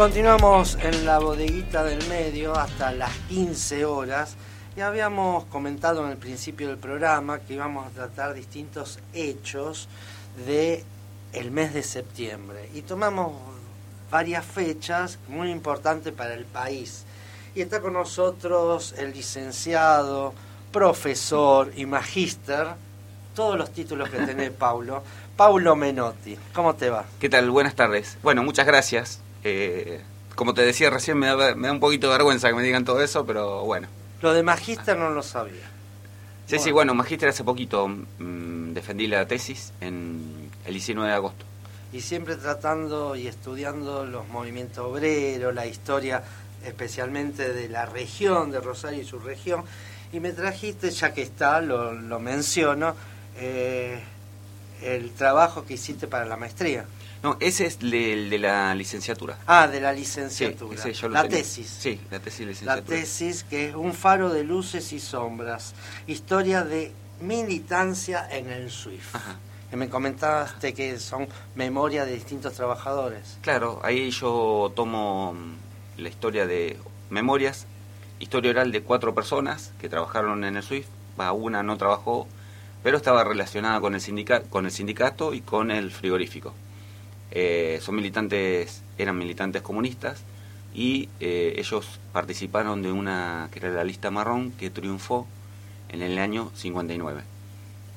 continuamos en la bodeguita del medio hasta las 15 horas y habíamos comentado en el principio del programa que íbamos a tratar distintos hechos de el mes de septiembre y tomamos varias fechas muy importantes para el país. Y está con nosotros el licenciado, profesor y magíster, todos los títulos que tenés, Paulo, Paulo Menotti. ¿Cómo te va? ¿Qué tal? Buenas tardes. Bueno, muchas gracias. Eh, como te decía recién, me da, me da un poquito de vergüenza que me digan todo eso, pero bueno. Lo de magíster no lo sabía. Sí, sí, bueno, magíster hace poquito mm, defendí la tesis en el 19 de agosto. Y siempre tratando y estudiando los movimientos obreros, la historia especialmente de la región, de Rosario y su región. Y me trajiste, ya que está, lo, lo menciono, eh, el trabajo que hiciste para la maestría. No, ese es el de la licenciatura. Ah, de la licenciatura. Sí, la tenía. tesis. Sí, la tesis de La licenciatura. tesis que es un faro de luces y sombras. Historia de militancia en el SWIFT. Ajá. Que me comentaste que son memoria de distintos trabajadores. Claro, ahí yo tomo mm, la historia de memorias, historia oral de cuatro personas que trabajaron en el SWIFT. Va, una no trabajó, pero estaba relacionada con el, sindica- con el sindicato y con el frigorífico. Eh, son militantes, eran militantes comunistas y eh, ellos participaron de una que era la lista marrón que triunfó en el año 59.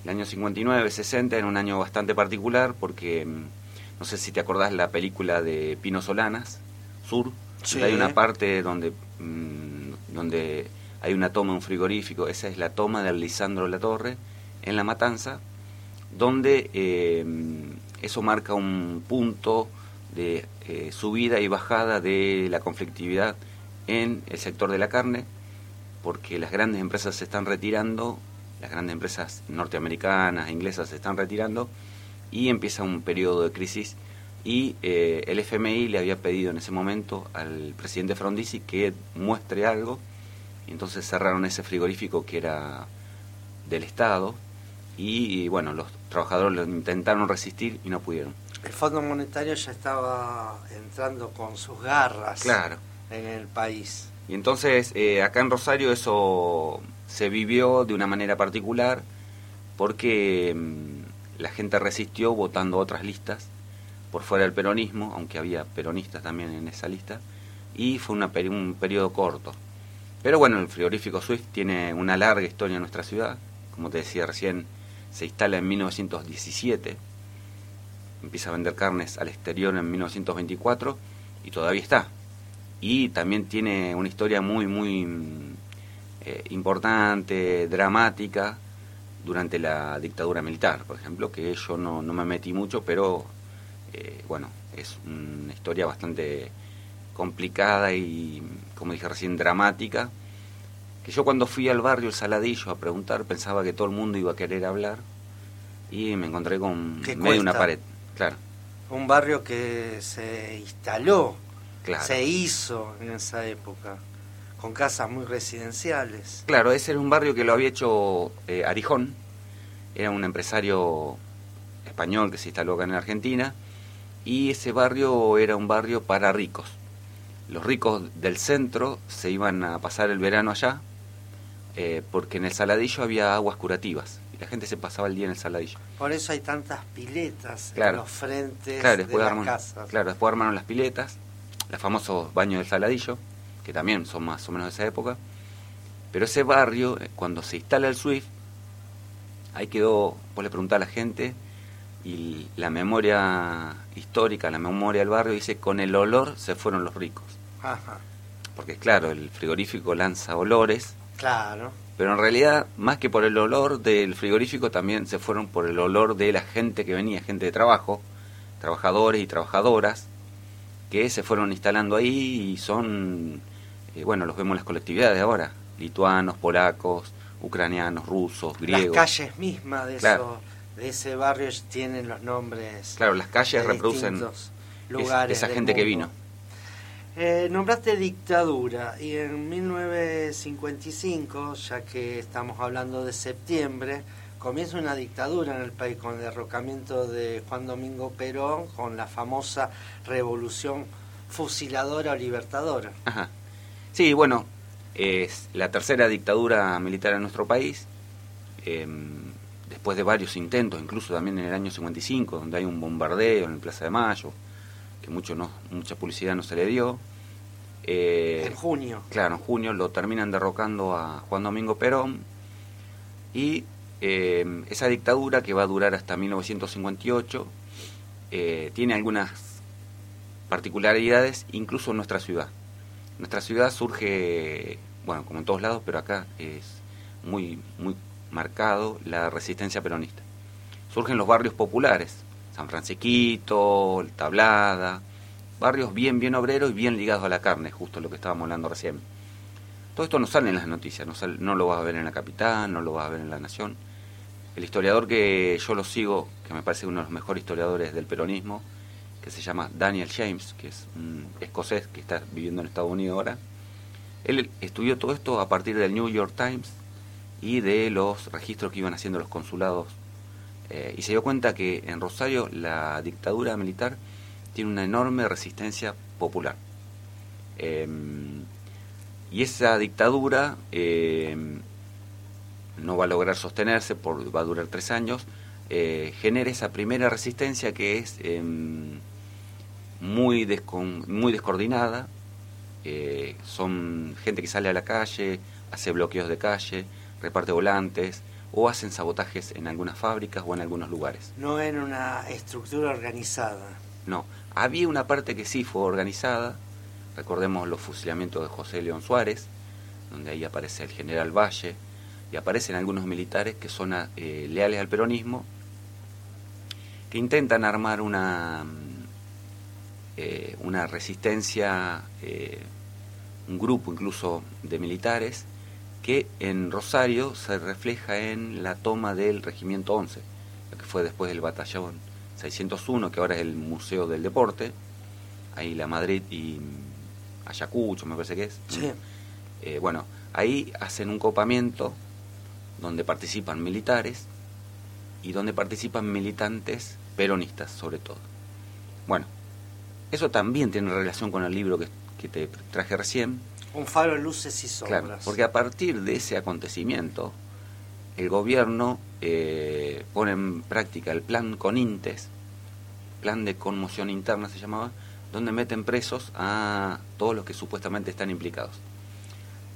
El año 59-60 era un año bastante particular porque mm, no sé si te acordás la película de Pino Solanas, Sur, Sí. donde hay una parte donde mm, donde hay una toma de un frigorífico, esa es la toma del Lisandro La Torre en La Matanza, donde eh, eso marca un punto de eh, subida y bajada de la conflictividad en el sector de la carne, porque las grandes empresas se están retirando, las grandes empresas norteamericanas, inglesas se están retirando, y empieza un periodo de crisis. Y eh, el FMI le había pedido en ese momento al presidente Frondizi que muestre algo, y entonces cerraron ese frigorífico que era del Estado, y, bueno, los trabajadores lo intentaron resistir y no pudieron. El Fondo Monetario ya estaba entrando con sus garras Claro. en el país. Y entonces eh, acá en Rosario eso se vivió de una manera particular porque mm, la gente resistió votando otras listas por fuera del peronismo, aunque había peronistas también en esa lista, y fue una peri- un periodo corto. Pero bueno, el frigorífico Swift tiene una larga historia en nuestra ciudad, como te decía recién, se instala en 1917, empieza a vender carnes al exterior en 1924 y todavía está. Y también tiene una historia muy, muy mm, eh, importante, dramática, durante la dictadura militar, por ejemplo, que yo no, me metí mucho, pero eh, bueno, es una historia bastante complicada y, como dije recién, dramática, que yo cuando fui al barrio El Saladillo a preguntar pensaba que todo el mundo iba a querer hablar y me encontré con ¿Qué medio una pared, claro, Un barrio que se instaló, claro. se hizo en esa época, con casas muy residenciales. Claro, ese era un barrio que lo había hecho eh, Arijón, era un empresario español que se instaló acá en Argentina, y ese barrio era un barrio para ricos. Los ricos del centro se iban a pasar el verano allá, eh, porque en el Saladillo había aguas curativas, y la gente se pasaba el día en el Saladillo. Por eso hay tantas piletas en los frentes Claro, de después, las armaron, casas. claro, después armaron las piletas, los famosos baños del Saladillo, que también son más o menos de esa época. Pero ese barrio, eh, cuando se instala el SWIFT, ahí quedó, vos le preguntás a la gente, y la memoria histórica, la memoria del barrio dice, con el olor se fueron los ricos. Ajá, Porque claro, el frigorífico lanza olores, claro. pero en realidad, más que por el olor del frigorífico, también se fueron por el olor de la gente que venía, gente de trabajo, trabajadores y trabajadoras, que se fueron instalando ahí y son, eh, bueno, los vemos en las colectividades ahora, lituanos, polacos, ucranianos, rusos, griegos. Las calles mismas de, Claro. eso- de ese barrio tienen los nombres. Claro, las calles reproducen lugares esa gente que vino. Eh, nombraste dictadura y en 1955, ya que estamos hablando de septiembre, comienza una dictadura en el país con el derrocamiento de Juan Domingo Perón, con la famosa revolución fusiladora o libertadora. Ajá. Sí, bueno, es la tercera dictadura militar en nuestro país, em, después de varios intentos, incluso también en el año 55, donde hay un bombardeo en el Plaza de Mayo, que mucho no, mucha publicidad no se le dio. Eh, en junio. Claro, en junio lo terminan derrocando a Juan Domingo Perón y em, esa dictadura que va a durar hasta 1958 eh, tiene algunas particularidades, incluso en nuestra ciudad. Nuestra ciudad surge, bueno, como en todos lados, pero acá es muy, muy marcado la resistencia peronista. Surgen los barrios populares, San Francisquito, Tablada, barrios bien, bien obreros y bien ligados a la carne, justo lo que estábamos hablando recién. Todo esto no sale en las noticias, no, no lo vas a ver en la capital, no lo vas a ver en la nación. El historiador que yo lo sigo, que me parece uno de los mejores historiadores del peronismo, que se llama Daniel James, que es un escocés que está viviendo en Estados Unidos ahora. Él estudió todo esto a partir del New York Times y de los registros que iban haciendo los consulados. Eh, y se dio cuenta que en Rosario la dictadura militar tiene una enorme resistencia popular. Em, y esa dictadura em, no va a lograr sostenerse, por, va a durar tres años, eh, genera esa primera resistencia que es em, muy, muy descoordinada, eh, son gente que sale a la calle, hace bloqueos de calle, reparte volantes o hacen sabotajes en algunas fábricas o en algunos lugares. No en una estructura organizada. No, había una parte que sí fue organizada, recordemos los fusilamientos de José León Suárez, donde ahí aparece el general Valle, y aparecen algunos militares que son eh, leales al peronismo, que intentan armar una eh, una resistencia, eh, un grupo incluso de militares, que en Rosario se refleja en la toma del Regimiento 11, lo que fue después del batallón 601, que ahora es el Museo del Deporte, ahí la Madrid y Ayacucho, me parece que es. Eh, bueno, ahí hacen un copamiento donde participan militares y donde participan militantes peronistas, sobre todo. Bueno, eso también tiene relación con el libro que, te traje recién. Un faro de luces y sombras. Porque a partir de ese acontecimiento, el gobierno eh, pone en práctica el plan Conintes, plan de conmoción interna se llamaba, donde meten presos a todos los que supuestamente están implicados.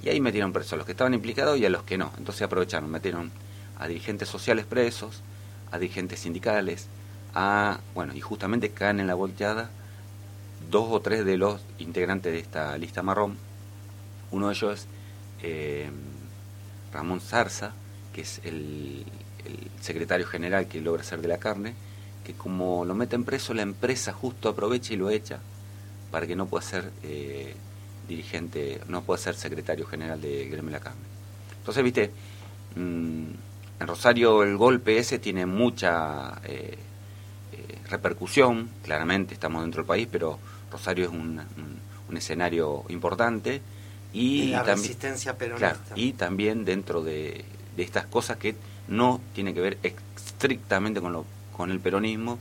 Y ahí metieron presos a los que estaban implicados y a los que no. Entonces aprovecharon, metieron a dirigentes sociales presos, a dirigentes sindicales, a, bueno, y justamente caen en la volteada dos o tres de los integrantes de esta lista marrón. Uno de ellos es eh, Ramón Zarza, que es el, secretario general que logra ser de la carne, que como lo meten preso, la empresa justo aprovecha y lo echa para que no pueda ser eh, dirigente, no pueda ser secretario general de Gremio la Carne. Entonces, viste, mm, en Rosario el golpe ese tiene mucha eh, repercusión, claramente estamos dentro del país, pero Rosario es un, escenario importante. Y, la también, resistencia peronista. y también dentro de, estas cosas que no tiene que ver estrictamente con, lo, con el peronismo,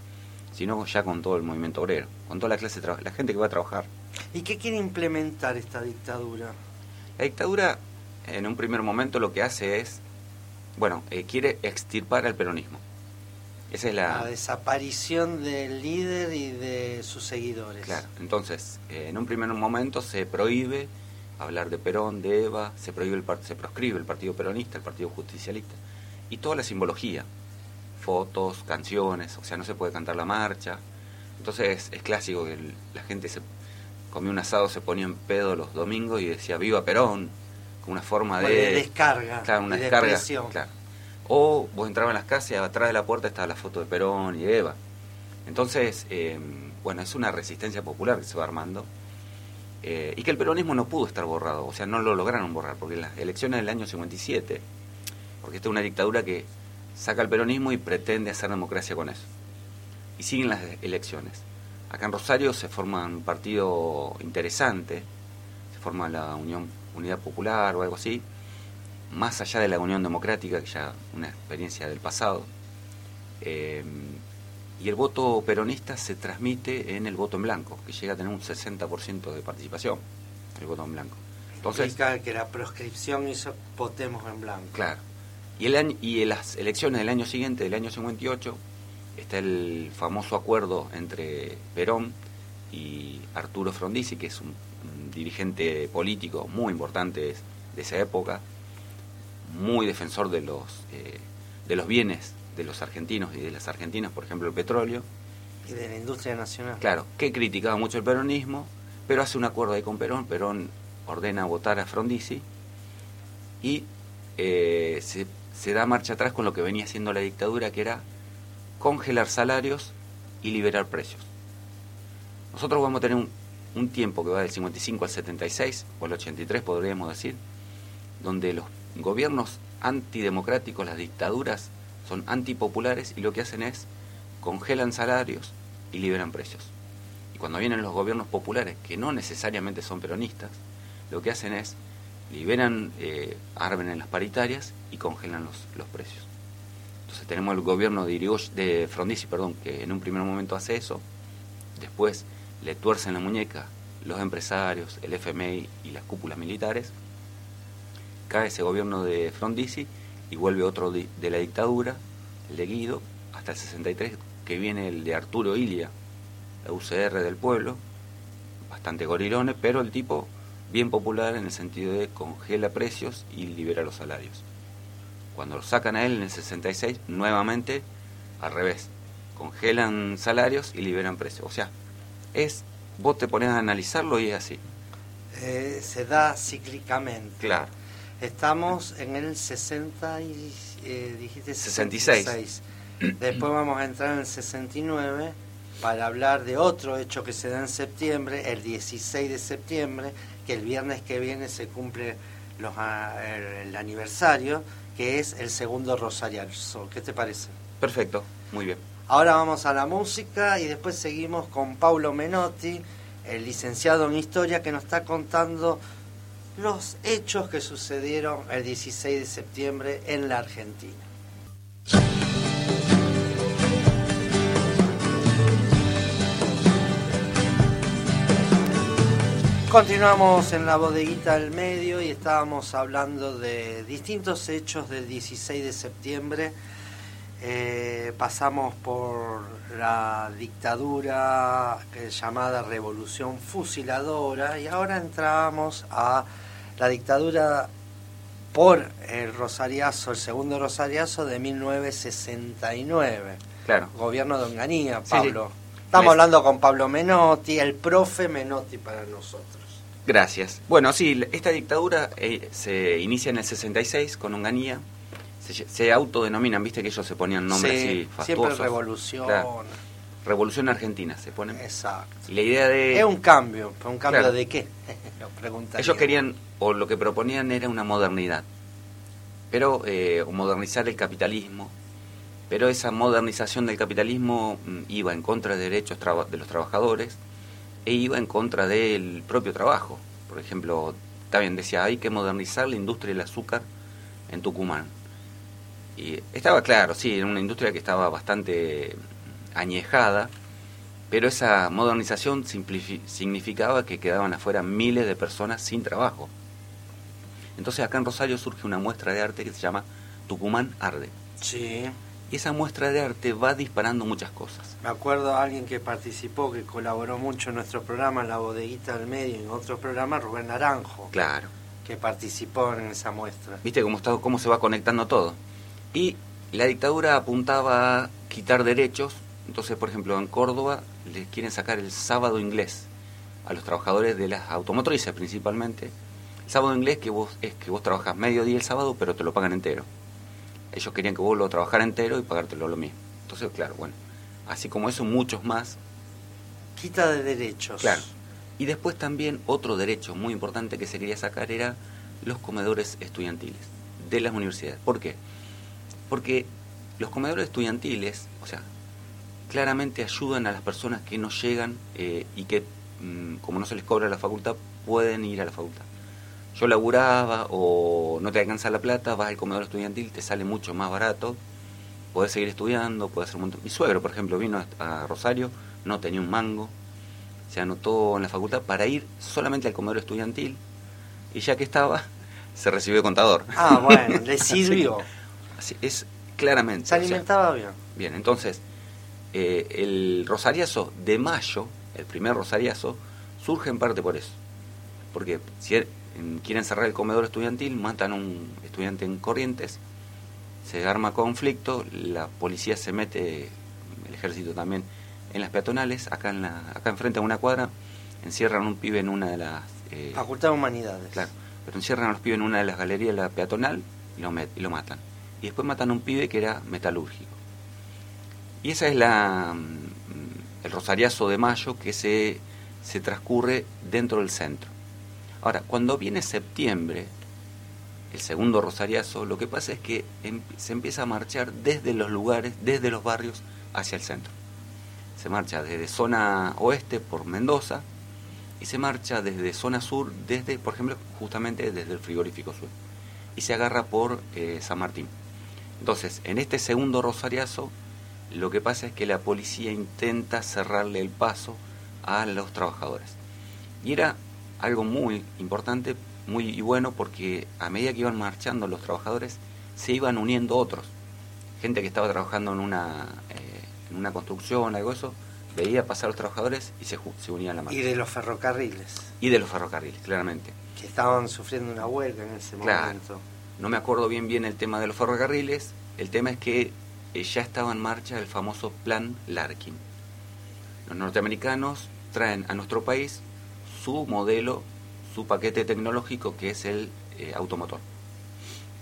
sino ya con todo el movimiento obrero, con toda la clase la gente que va a trabajar. ¿Y qué quiere implementar esta dictadura? La dictadura, en un primer momento, lo que hace es, bueno, eh, quiere extirpar al peronismo. Esa es la... desaparición del líder y de sus seguidores. Claro, entonces, eh, en un primer momento se prohíbe hablar de Perón, de Eva, se, prohíbe el, se proscribe el Partido Peronista, el Partido Justicialista, y toda la simbología, fotos, canciones, o sea, no se puede cantar la marcha. Entonces es clásico que la gente se comía un asado, se ponía en pedo los domingos y decía viva Perón, con una forma de, descarga, claro, una descarga, claro. O vos entrabas en las casas y atrás de la puerta estaba la foto de Perón y Eva. Entonces, eh, bueno, es una resistencia popular que se va armando. Eh, y que el peronismo no pudo estar borrado, o sea, no lo lograron borrar, porque las elecciones del año 57, porque esta es una dictadura que saca el peronismo y pretende hacer democracia con eso. Y siguen las elecciones. Acá en Rosario se forma un partido interesante, se forma la Unión Unidad Popular o algo así, más allá de la Unión Democrática, que ya una experiencia del pasado, eh, y el voto peronista se transmite en el voto en blanco, que llega a tener un 60% de participación, el voto en blanco. Entonces, que la proscripción hizo votemos en blanco. Claro. Y, el año, y en las elecciones del año siguiente, del año 58, está el famoso acuerdo entre Perón y Arturo Frondizi, que es un, dirigente político muy importante de esa época, muy defensor de los, eh, de los bienes de los argentinos y de las argentinas, por ejemplo el petróleo. Y de la industria nacional. Claro, que criticaba mucho el peronismo, pero hace un acuerdo ahí con Perón, Perón ordena votar a Frondizi y eh, se, se da marcha atrás con lo que venía haciendo la dictadura, que era congelar salarios y liberar precios. Nosotros vamos a tener un, un tiempo que va del 55 al 76, o al 83 podríamos decir, donde los gobiernos antidemocráticos, las dictaduras, son antipopulares y lo que hacen es congelan salarios y liberan precios. Y cuando vienen los gobiernos populares, que no necesariamente son peronistas, lo que hacen es liberan, eh, en las paritarias y congelan los, los precios. Entonces tenemos el gobierno de, de Frondizi, perdón, que en un primer momento hace eso, después le tuercen la muñeca los empresarios, el FMI y las cúpulas militares, cae ese gobierno de Frondizi y vuelve otro de, la dictadura, el de Guido, hasta el 63, que viene el de Arturo Ilia, la UCR del pueblo, bastante gorilones, pero el tipo bien popular en el sentido de congela precios y libera los salarios. Cuando lo sacan a él en el 66, nuevamente al revés, congelan salarios y liberan precios. O sea, es, vos te pones a analizarlo y es así. Eh, se da cíclicamente. Claro. Estamos en el 60 y, eh, dijiste 66. Después vamos a entrar en el 69 para hablar de otro hecho que se da en septiembre, el 16 de septiembre, que el viernes que viene se cumple los, ah, el, aniversario, que es el segundo rosariazo. ¿Qué te parece? Perfecto, muy bien. Ahora vamos a la música y después seguimos con Paulo Menotti, el licenciado en historia, que nos está contando los hechos que sucedieron el 16 de septiembre en la Argentina. Continuamos en la bodeguita del medio y estábamos hablando de distintos hechos del 16 de septiembre. Eh, pasamos por la dictadura llamada Revolución Fusiladora y ahora entramos a la dictadura por el Rosariazo, el segundo Rosariazo de 1969. Claro. Gobierno de Onganía, Pablo. Estamos hablando con Pablo Menotti, el profe Menotti para nosotros. Gracias. Bueno, sí, esta dictadura eh, se inicia en el 66 con Onganía. Se, autodenominan, viste que ellos se ponían nombres sí, Siempre revolución. Revolución Argentina se pone. Exacto. Y la idea de... Es un cambio, ¿un cambio de qué? Ellos querían, o lo que proponían era una modernidad, pero eh, modernizar el capitalismo, pero esa modernización del capitalismo mm, iba en contra de derechos de los trabajadores e iba en contra del propio trabajo. Por ejemplo, también decía, hay que modernizar la industria del azúcar en Tucumán. Y estaba claro, sí, era una industria que estaba bastante añejada, pero esa modernización significaba que quedaban afuera miles de personas sin trabajo. Entonces acá en Rosario surge una muestra de arte que se llama Tucumán Arde. Sí. Y esa muestra de arte va disparando muchas cosas. Me acuerdo a alguien que participó, que colaboró mucho en nuestro programa, La Bodeguita del Medio, y en otros programas, Rubén Naranjo. Claro. Que participó en esa muestra. ¿Viste cómo, está, cómo se va conectando todo? Y la dictadura apuntaba a quitar derechos entonces, por ejemplo, en Córdoba les quieren sacar el sábado inglés a los trabajadores de las automotrices principalmente. El sábado inglés que vos, es que vos trabajas medio día el sábado, pero te lo pagan entero. Ellos querían que vos lo trabajara entero y pagártelo lo mismo. Entonces, claro, bueno, así como eso, muchos más. Quita de derechos. Claro. Y después también otro derecho muy importante que se quería sacar era los comedores estudiantiles de las universidades. ¿Por qué? Porque los comedores estudiantiles, o sea, claramente ayudan a las personas que no llegan eh, y que, mm, como no se les cobra la facultad, pueden ir a la facultad. Yo laburaba o no te alcanza la plata, vas al comedor estudiantil, te sale mucho más barato, podés seguir estudiando, podés hacer un montón. Mi suegro, por ejemplo, vino a Rosario, no tenía un mango, se anotó en la facultad para ir solamente al comedor estudiantil y ya que estaba, se recibió de contador. Ah, bueno, le sirvió. Así, es claramente. Se alimentaba bien. Bien, entonces, eh, el rosariazo de mayo, el primer rosariazo, surge en parte por eso. Porque si er, quieren cerrar el comedor estudiantil, matan a un estudiante en Corrientes, se arma conflicto, la policía se mete, el ejército también, en las peatonales, acá en la, acá enfrente a una cuadra, encierran a un pibe en una de las... Eh, Facultad de Humanidades. Claro, pero encierran a los pibes en una de las galerías de la peatonal y lo, y lo matan. Y después matan a un pibe que era metalúrgico. Y esa es la mm, el rosariazo de mayo que se, se transcurre dentro del centro. Ahora, cuando viene septiembre, el segundo rosariazo, lo que pasa es que em, se empieza a marchar desde los lugares, desde los barrios hacia el centro. Se marcha desde zona oeste por Mendoza y se marcha desde zona sur, desde, por ejemplo, justamente desde el frigorífico sur. Y se agarra por eh, San Martín. Entonces, en este segundo rosariazo, lo que pasa es que la policía intenta cerrarle el paso a los trabajadores. Y era algo muy importante, muy bueno, porque a medida que iban marchando los trabajadores, se iban uniendo otros. Gente que estaba trabajando en una, eh, en una construcción, algo eso, veía pasar los trabajadores y se, se unían a la marcha. Y de los ferrocarriles. Y de los ferrocarriles, claramente. Que estaban sufriendo una huelga en ese momento. No me acuerdo bien bien el tema de los ferrocarriles. El tema es que ya estaba en marcha el famoso Plan Larkin. Los norteamericanos traen a nuestro país su modelo, su paquete tecnológico que es el eh, automotor.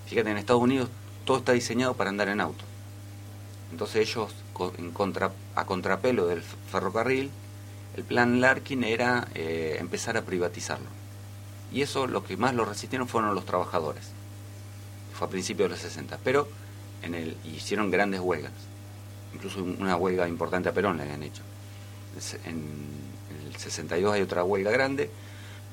Fíjate, en Estados Unidos todo está diseñado para andar en auto. Entonces ellos, a contrapelo del ferrocarril, el plan Larkin era eh, empezar a privatizarlo. Y eso lo que más lo resistieron fueron los trabajadores. Fue a principios de los 60. Pero en el, hicieron grandes huelgas. Incluso una huelga importante a Perón le habían hecho. En, el 62 hay otra huelga grande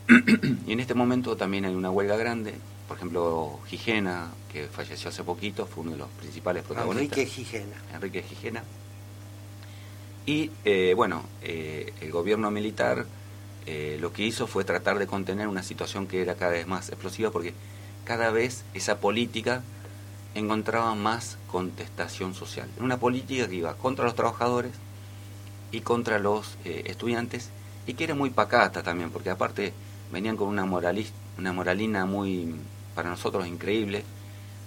y en este momento también hay una huelga grande. Por ejemplo, Gijena, que falleció hace poquito, fue uno de los principales protagonistas. Enrique Gijena. Enrique Gijena. Y eh, bueno, eh, el gobierno militar eh, lo que hizo fue tratar de contener una situación que era cada vez más explosiva porque cada vez esa política encontraba más contestación social. Una política que iba contra los trabajadores y contra los eh, estudiantes y que era muy pacata también, porque aparte venían con una, una moralina muy, para nosotros, increíble.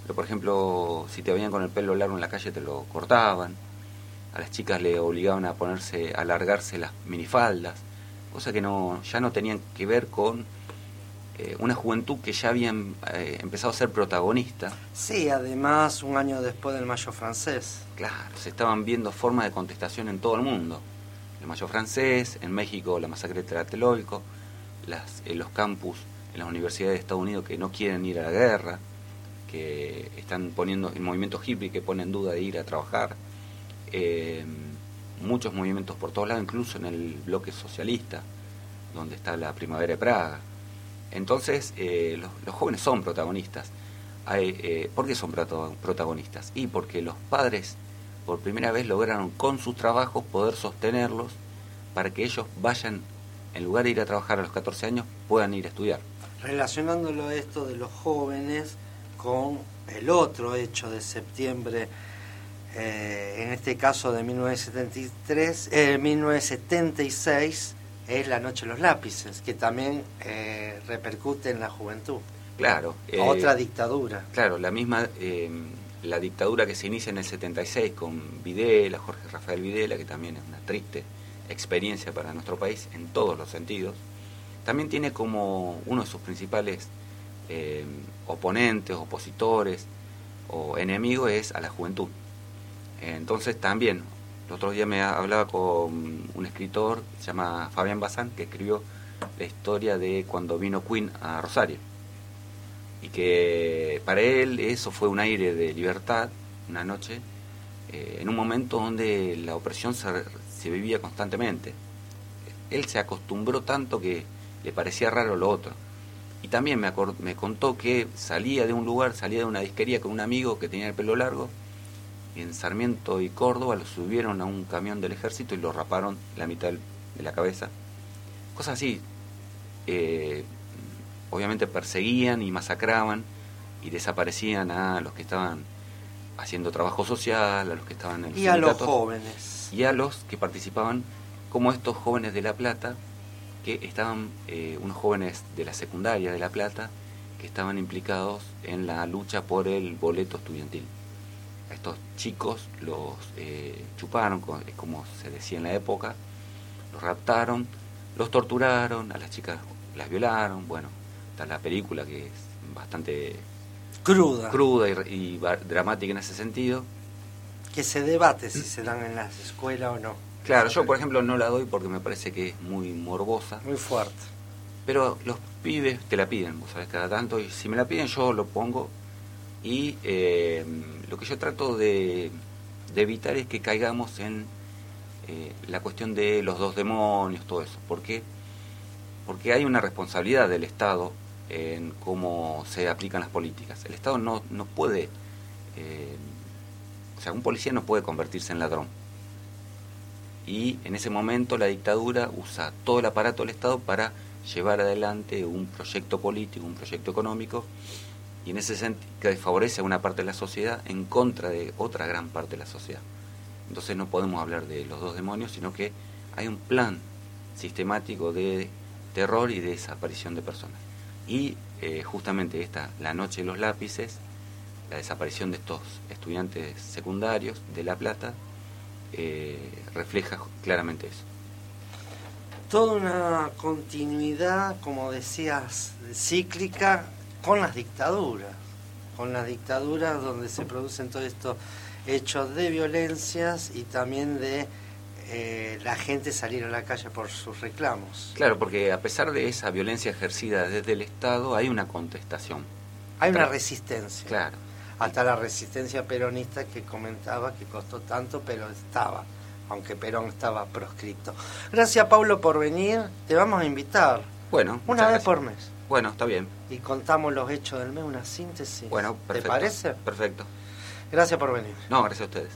Pero por ejemplo, si te venían con el pelo largo en la calle te lo cortaban. A las chicas le obligaban a ponerse, a alargarse las minifaldas, cosa que no, ya no tenían que ver con eh, una juventud que ya había eh, empezado a ser protagonista. Sí, además un año después del Mayo francés. Claro, se estaban viendo formas de contestación en todo el mundo. El Mayo francés, en México la masacre de Tlatelolco, las, en los campus, en las universidades de Estados Unidos que no quieren ir a la guerra, que están poniendo el movimiento hippie que pone en duda de ir a trabajar. Eh, muchos movimientos por todos lados, incluso en el bloque socialista, donde está la primavera de Praga entonces, eh, los, jóvenes son protagonistas. Eh, ¿Por qué son protagonistas? Y porque los padres por primera vez lograron con sus trabajos poder sostenerlos para que ellos vayan, en lugar de ir a trabajar a los 14 años, puedan ir a estudiar. Relacionándolo esto de los jóvenes con el otro hecho de septiembre, eh, en este caso de 1973, 1976, es La Noche de los Lápices, que también eh, repercute en la juventud. Claro. Eh, Otra dictadura. Claro, la misma, eh, la dictadura que se inicia en el 76 con Videla, Jorge Rafael Videla, que también es una triste experiencia para nuestro país en todos los sentidos, también tiene como uno de sus principales oponentes, opositores o enemigos es a la juventud. Entonces también el otro día me hablaba con un escritor, se llama Fabián Bazán, que escribió la historia de cuando vino Queen a Rosario. Y que para él eso fue un aire de libertad, una noche, eh, en un momento donde la opresión se, se vivía constantemente. Él se acostumbró tanto que le parecía raro lo otro. Y también me, me contó que salía de un lugar, salía de una disquería con un amigo que tenía el pelo largo en Sarmiento y Córdoba lo subieron a un camión del ejército y lo raparon la mitad de la cabeza. Cosas así. Eh, obviamente perseguían y masacraban y desaparecían a los que estaban haciendo trabajo social, a los que estaban en el Y a los jóvenes. Y a los que participaban, como estos jóvenes de La Plata, que estaban, eh, unos jóvenes de la secundaria de La Plata, que estaban implicados en la lucha por el boleto estudiantil. Estos chicos los eh, chuparon, como se decía en la época, los raptaron, los torturaron, a las chicas las violaron, bueno, está la película que es bastante cruda, cruda y, dramática en ese sentido. Que se debate si se dan en las escuelas o no. Claro, yo por ejemplo no la doy porque me parece que es muy morbosa. Muy fuerte. Pero los pibes te la piden, vos sabés, cada tanto, y si me la piden yo lo pongo. Y eh, lo que yo trato de, evitar es que caigamos en eh, la cuestión de los dos demonios, todo eso. ¿Por qué? Porque hay una responsabilidad del Estado en cómo se aplican las políticas. El Estado no, no puede, eh, o sea, un policía no puede convertirse en ladrón. Y en ese momento la dictadura usa todo el aparato del Estado para llevar adelante un proyecto político, un proyecto económico, y en ese sentido que favorece a una parte de la sociedad en contra de otra gran parte de la sociedad. Entonces no podemos hablar de los dos demonios, sino que hay un plan sistemático de terror y de desaparición de personas. Y eh, justamente esta, la noche de los lápices, la desaparición de estos estudiantes secundarios de La Plata, eh, refleja claramente eso. Toda una continuidad, como decías, cíclica con las dictaduras, con las dictaduras donde se producen todos estos hechos de violencias y también de eh, la gente salir a la calle por sus reclamos. Claro, porque a pesar de esa violencia ejercida desde el Estado, hay una contestación. Hay una resistencia. Claro. Hasta la resistencia peronista que comentaba que costó tanto, pero estaba, aunque Perón estaba proscrito. Gracias, Pablo, por venir. Te vamos a invitar. Bueno, una vez por mes. Bueno, está bien. Y contamos los hechos del mes, una síntesis. Bueno, perfecto. ¿Te parece? Perfecto. Gracias por venir. No, gracias a ustedes.